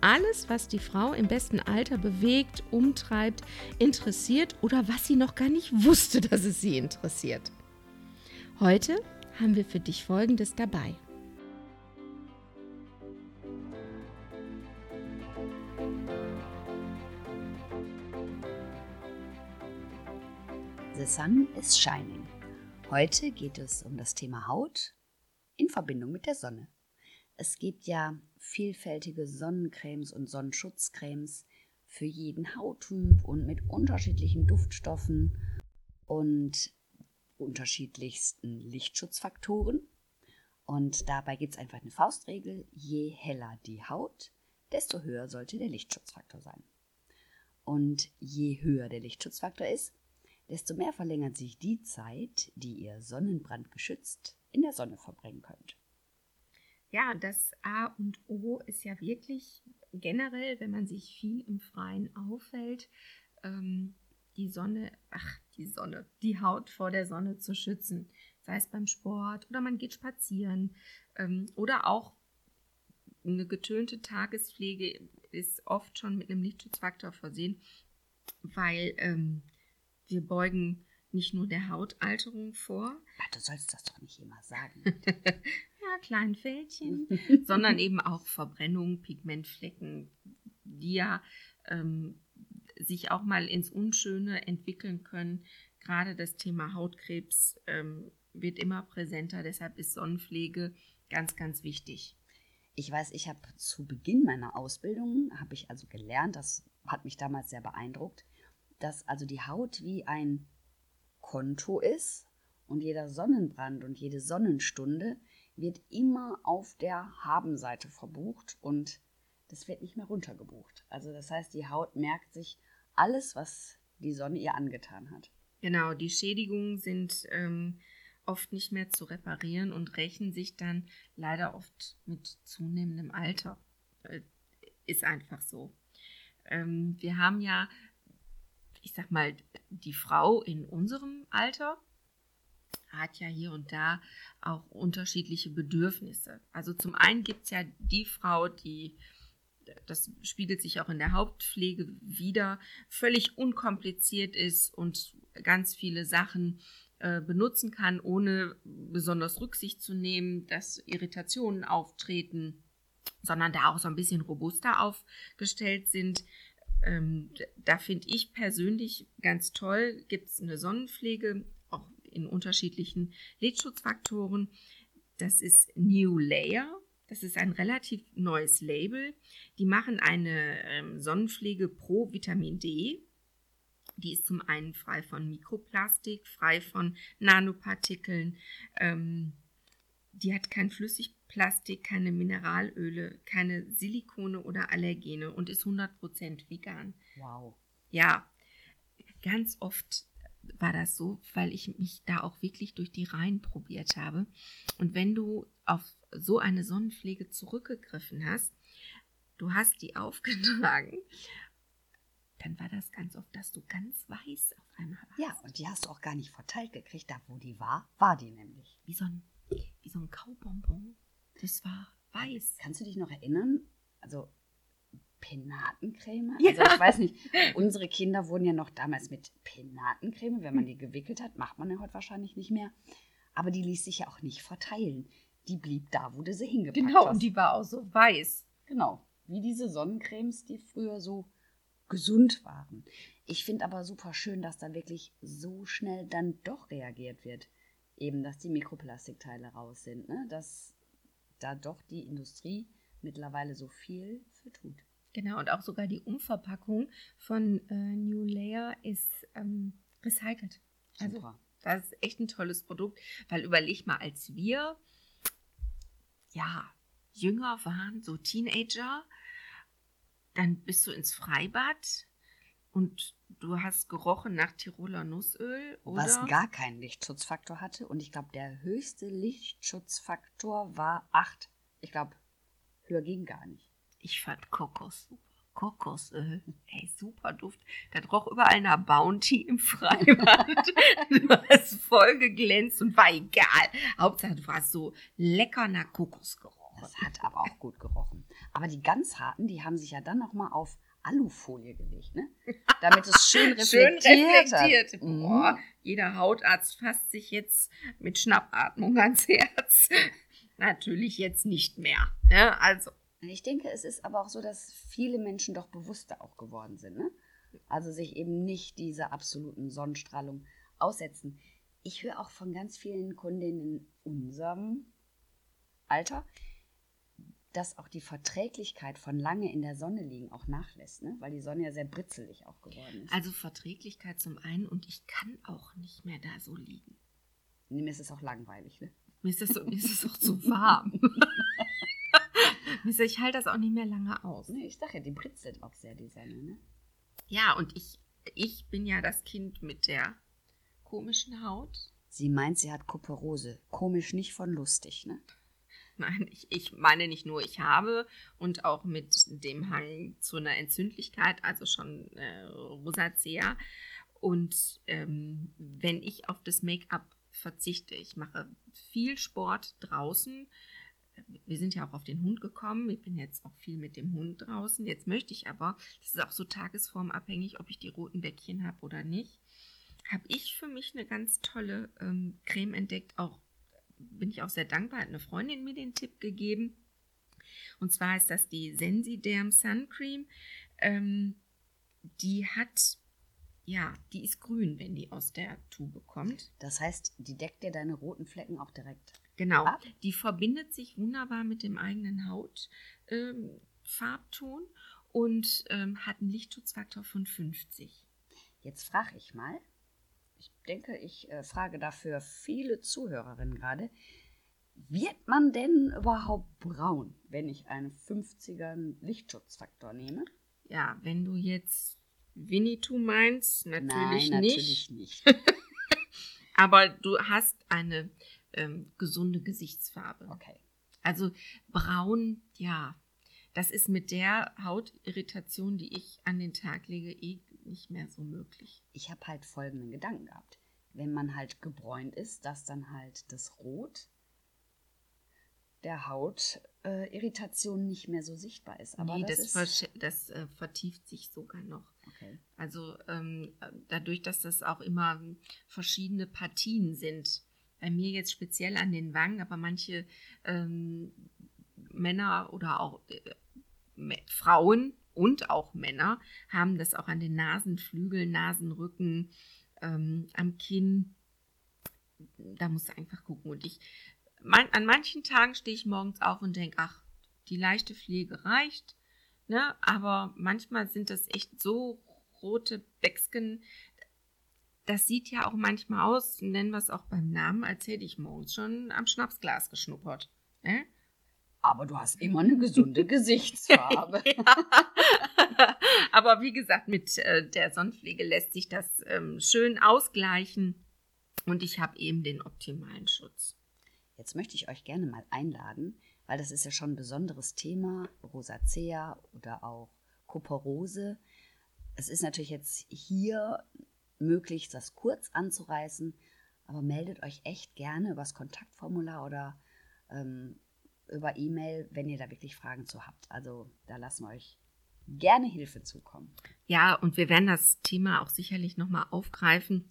alles, was die Frau im besten Alter bewegt, umtreibt, interessiert oder was sie noch gar nicht wusste, dass es sie interessiert. Heute haben wir für dich Folgendes dabei. The Sun is Shining. Heute geht es um das Thema Haut in Verbindung mit der Sonne. Es gibt ja vielfältige Sonnencremes und Sonnenschutzcremes für jeden Hauttyp und mit unterschiedlichen Duftstoffen und unterschiedlichsten Lichtschutzfaktoren. Und dabei gibt es einfach eine Faustregel, je heller die Haut, desto höher sollte der Lichtschutzfaktor sein. Und je höher der Lichtschutzfaktor ist, desto mehr verlängert sich die Zeit, die ihr Sonnenbrand geschützt in der Sonne verbringen könnt. Ja, das A und O ist ja wirklich generell, wenn man sich viel im Freien aufhält, ähm, die Sonne, ach, die Sonne, die Haut vor der Sonne zu schützen. Sei es beim Sport oder man geht spazieren ähm, oder auch eine getönte Tagespflege ist oft schon mit einem Lichtschutzfaktor versehen, weil ähm, wir beugen nicht nur der Hautalterung vor. Ach, du sollst das doch nicht immer sagen. kleinen Fältchen, sondern eben auch Verbrennung, Pigmentflecken, die ja ähm, sich auch mal ins Unschöne entwickeln können. Gerade das Thema Hautkrebs ähm, wird immer präsenter, deshalb ist Sonnenpflege ganz, ganz wichtig. Ich weiß, ich habe zu Beginn meiner Ausbildung, habe ich also gelernt, das hat mich damals sehr beeindruckt, dass also die Haut wie ein Konto ist und jeder Sonnenbrand und jede Sonnenstunde wird immer auf der Habenseite verbucht und das wird nicht mehr runtergebucht. Also das heißt, die Haut merkt sich alles, was die Sonne ihr angetan hat. Genau, die Schädigungen sind ähm, oft nicht mehr zu reparieren und rächen sich dann leider oft mit zunehmendem Alter. Äh, ist einfach so. Ähm, wir haben ja ich sag mal, die Frau in unserem Alter hat ja hier und da auch unterschiedliche Bedürfnisse. Also zum einen gibt es ja die Frau, die, das spiegelt sich auch in der Hauptpflege wieder, völlig unkompliziert ist und ganz viele Sachen äh, benutzen kann, ohne besonders Rücksicht zu nehmen, dass Irritationen auftreten, sondern da auch so ein bisschen robuster aufgestellt sind ähm, da finde ich persönlich ganz toll, gibt es eine Sonnenpflege, in unterschiedlichen Lidschutzfaktoren. Das ist New Layer. Das ist ein relativ neues Label. Die machen eine ähm, Sonnenpflege pro Vitamin D. Die ist zum einen frei von Mikroplastik, frei von Nanopartikeln. Ähm, die hat kein Flüssigplastik, keine Mineralöle, keine Silikone oder Allergene und ist 100% vegan. Wow. Ja, ganz oft war das so, weil ich mich da auch wirklich durch die Reihen probiert habe. Und wenn du auf so eine Sonnenpflege zurückgegriffen hast, du hast die aufgetragen, dann war das ganz oft, dass du ganz weiß auf einmal warst. Ja, und die hast du auch gar nicht verteilt gekriegt. Da, wo die war, war die nämlich. Wie so ein wie so ein Kaubonbon. Das war weiß. Kannst du dich noch erinnern? Also Penatencreme? Ja. Also ich weiß nicht, unsere Kinder wurden ja noch damals mit Penatencreme, wenn man die gewickelt hat, macht man ja heute wahrscheinlich nicht mehr. Aber die ließ sich ja auch nicht verteilen. Die blieb da, wo du sie hingepackt genau, hast. und die war auch so weiß. Genau, wie diese Sonnencremes, die früher so gesund waren. Ich finde aber super schön, dass da wirklich so schnell dann doch reagiert wird eben, dass die Mikroplastikteile raus sind, ne? dass da doch die Industrie mittlerweile so viel für tut. Genau, und auch sogar die Umverpackung von äh, New Layer ist ähm, recycelt. Also, Super. das ist echt ein tolles Produkt, weil überleg mal, als wir ja jünger waren, so Teenager, dann bist du ins Freibad und du hast gerochen nach Tiroler Nussöl, oder? Was gar keinen Lichtschutzfaktor hatte. Und ich glaube, der höchste Lichtschutzfaktor war 8. Ich glaube, höher ging gar nicht. Ich fand Kokos super. Kokosöl. Ey, super Duft. Da roch überall nach Bounty im Freibad. du hast voll geglänzt und war egal. Hauptsache, du warst so lecker nach Kokos gerochen. Das hat aber auch gut gerochen. Aber die ganz harten, die haben sich ja dann nochmal auf Alufolie gelegt, ne? Damit es schön reflektiert, Schön reflektiert. Boah, Mhm. jeder Hautarzt fasst sich jetzt mit Schnappatmung ans Herz. Natürlich jetzt nicht mehr. Ja, also, Ich denke, es ist aber auch so, dass viele Menschen doch bewusster auch geworden sind, ne? Also sich eben nicht dieser absoluten Sonnenstrahlung aussetzen. Ich höre auch von ganz vielen Kundinnen in unserem Alter, dass auch die Verträglichkeit von lange in der Sonne liegen auch nachlässt, ne? weil die Sonne ja sehr britzelig auch geworden ist. also Verträglichkeit zum einen und ich kann auch nicht mehr da so liegen. Nee, Mir ist es auch langweilig, ne? Mir ist es, so, mir ist es auch zu warm. Ich halte das auch nicht mehr lange aus. Nee, ich sage ja, die britzelt auch sehr, die Sonne, ne? Ja, und ich, ich bin ja das Kind mit der komischen Haut. Sie meint, sie hat Kuperose. Komisch nicht von lustig, ne? Nein, ich, ich meine nicht nur, ich habe und auch mit dem Hang zu einer Entzündlichkeit, also schon äh, Rosacea. Und ähm, wenn ich auf das Make-up verzichte, ich mache viel Sport draußen. Wir sind ja auch auf den Hund gekommen. Ich bin jetzt auch viel mit dem Hund draußen. Jetzt möchte ich aber, das ist auch so tagesformabhängig, ob ich die roten Bäckchen habe oder nicht, habe ich für mich eine ganz tolle ähm, Creme entdeckt, auch bin ich auch sehr dankbar, hat eine Freundin mir den Tipp gegeben. Und zwar ist das die Sensiderm Sun Cream. Ähm, die hat, ja, die ist grün, wenn die aus der Tube kommt. Das heißt, die deckt dir deine roten Flecken auch direkt. Genau. ab. Die verbindet sich wunderbar mit dem eigenen Hautfarbton ähm, und ähm, hat einen Lichtschutzfaktor von 50. Jetzt frage ich mal, ich denke, ich äh, frage dafür viele Zuhörerinnen gerade, wird man denn überhaupt braun, wenn ich einen 50er Lichtschutzfaktor nehme? Ja, wenn du jetzt Winnetou meinst, natürlich Nein, nicht. natürlich nicht. Aber du hast eine ähm, gesunde Gesichtsfarbe. Okay. Also braun, ja, das ist mit der Hautirritation, die ich an den Tag lege, eh nicht mehr so möglich. Ich habe halt folgenden Gedanken gehabt. Wenn man halt gebräunt ist, dass dann halt das Rot der Hautirritation nicht mehr so sichtbar ist. Aber nee, das, das, ist... das äh, vertieft sich sogar noch. Okay. Also ähm, dadurch, dass das auch immer verschiedene Partien sind. Bei mir jetzt speziell an den Wangen, aber manche ähm, Männer oder auch äh, Frauen und auch Männer haben das auch an den Nasenflügeln, Nasenrücken, ähm, am Kinn. Da musst du einfach gucken. Und ich, man, an manchen Tagen stehe ich morgens auf und denke, ach, die leichte Pflege reicht. Ne? Aber manchmal sind das echt so rote Bäcksken. Das sieht ja auch manchmal aus, nennen wir es auch beim Namen, als hätte ich morgens schon am Schnapsglas geschnuppert. Ne? Aber du hast immer eine gesunde Gesichtsfarbe. Aber wie gesagt, mit äh, der Sonnenpflege lässt sich das ähm, schön ausgleichen und ich habe eben den optimalen Schutz. Jetzt möchte ich euch gerne mal einladen, weil das ist ja schon ein besonderes Thema, Rosacea oder auch Kuperose. Es ist natürlich jetzt hier möglich, das kurz anzureißen, aber meldet euch echt gerne über das Kontaktformular oder ähm, über E-Mail, wenn ihr da wirklich Fragen zu habt. Also da lassen wir euch gerne Hilfe zukommen. Ja, und wir werden das Thema auch sicherlich nochmal aufgreifen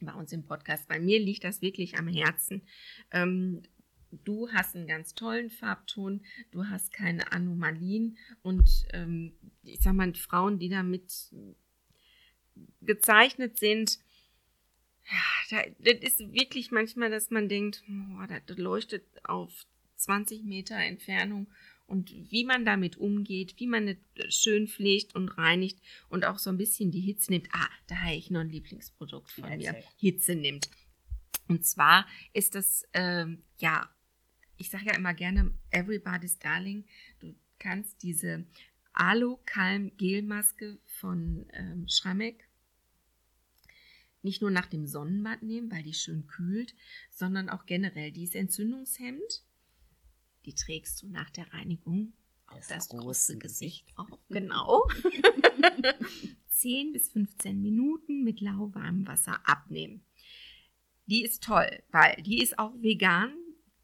bei uns im Podcast. Bei mir liegt das wirklich am Herzen. Ähm, du hast einen ganz tollen Farbton, du hast keine Anomalien und ähm, ich sag mal, Frauen, die damit gezeichnet sind, ja, da, das ist wirklich manchmal, dass man denkt, boah, das leuchtet auf 20 Meter Entfernung und wie man damit umgeht, wie man es schön pflegt und reinigt und auch so ein bisschen die Hitze nimmt. Ah, da habe ich noch ein Lieblingsprodukt von mir. Hitze nimmt. Und zwar ist das, ähm, ja, ich sage ja immer gerne, everybody's darling. Du kannst diese Alu-Kalm-Gelmaske von ähm, Schrammeck. Nicht nur nach dem Sonnenbad nehmen, weil die schön kühlt, sondern auch generell. Die ist entzündungshemmend. Die trägst du nach der Reinigung auf das, das große Gesicht. Gesicht. Oh, genau. 10 bis 15 Minuten mit lauwarmem Wasser abnehmen. Die ist toll, weil die ist auch vegan.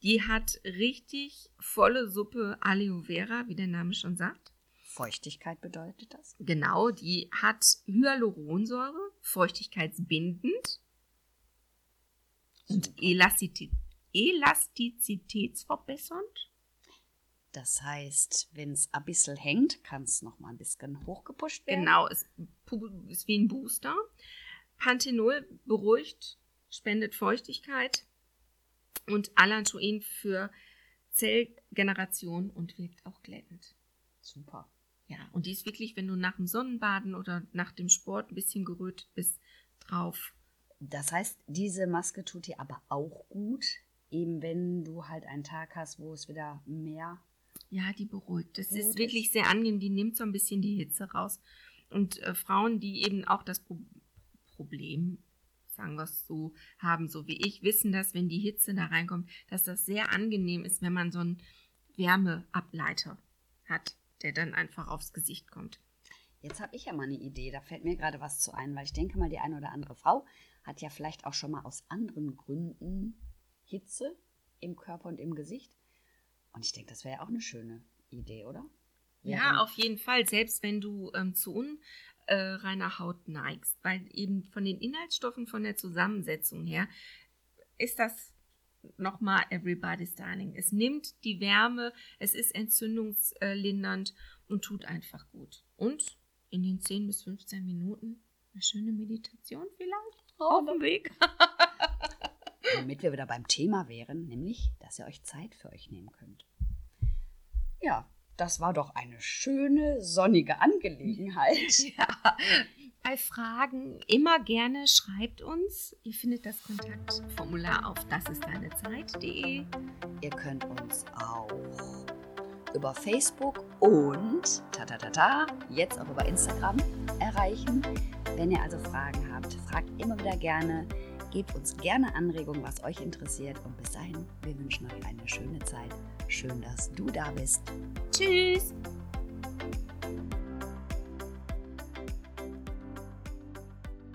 Die hat richtig volle Suppe Aloe Vera, wie der Name schon sagt. Feuchtigkeit bedeutet das? Genau, die hat Hyaluronsäure, feuchtigkeitsbindend und Elastizität, elastizitätsverbessernd. Das heißt, wenn es ein bisschen hängt, kann es noch mal ein bisschen hochgepusht werden. Genau, es ist wie ein Booster. Panthenol beruhigt, spendet Feuchtigkeit und Allantoin für Zellgeneration und wirkt auch glättend. Super. Ja, und die ist wirklich, wenn du nach dem Sonnenbaden oder nach dem Sport ein bisschen gerötet bist, drauf. Das heißt, diese Maske tut dir aber auch gut, eben wenn du halt einen Tag hast, wo es wieder mehr. Ja, die beruhigt. Das ist wirklich ist. sehr angenehm. Die nimmt so ein bisschen die Hitze raus. Und äh, Frauen, die eben auch das Pro Problem, sagen wir es so, haben, so wie ich, wissen das, wenn die Hitze da reinkommt, dass das sehr angenehm ist, wenn man so einen Wärmeableiter hat der dann einfach aufs Gesicht kommt. Jetzt habe ich ja mal eine Idee, da fällt mir gerade was zu ein, weil ich denke mal, die eine oder andere Frau hat ja vielleicht auch schon mal aus anderen Gründen Hitze im Körper und im Gesicht. Und ich denke, das wäre ja auch eine schöne Idee, oder? Ja, ja auf jeden Fall, selbst wenn du ähm, zu unreiner Haut neigst, weil eben von den Inhaltsstoffen, von der Zusammensetzung her, ist das nochmal Everybody's Darling. Es nimmt die Wärme, es ist entzündungslindernd und tut einfach gut. Und in den 10 bis 15 Minuten eine schöne Meditation vielleicht oh, auf dem Weg. Damit wir wieder beim Thema wären, nämlich, dass ihr euch Zeit für euch nehmen könnt. Ja, das war doch eine schöne, sonnige Angelegenheit. ja, bei Fragen immer gerne schreibt uns. Ihr findet das Kontaktformular auf dasistdeinezeit.de. Ihr könnt uns auch über Facebook und tatatata, jetzt auch über Instagram erreichen. Wenn ihr also Fragen habt, fragt immer wieder gerne. Gebt uns gerne Anregungen, was euch interessiert. Und bis dahin, wir wünschen euch eine schöne Zeit. Schön, dass du da bist. Tschüss!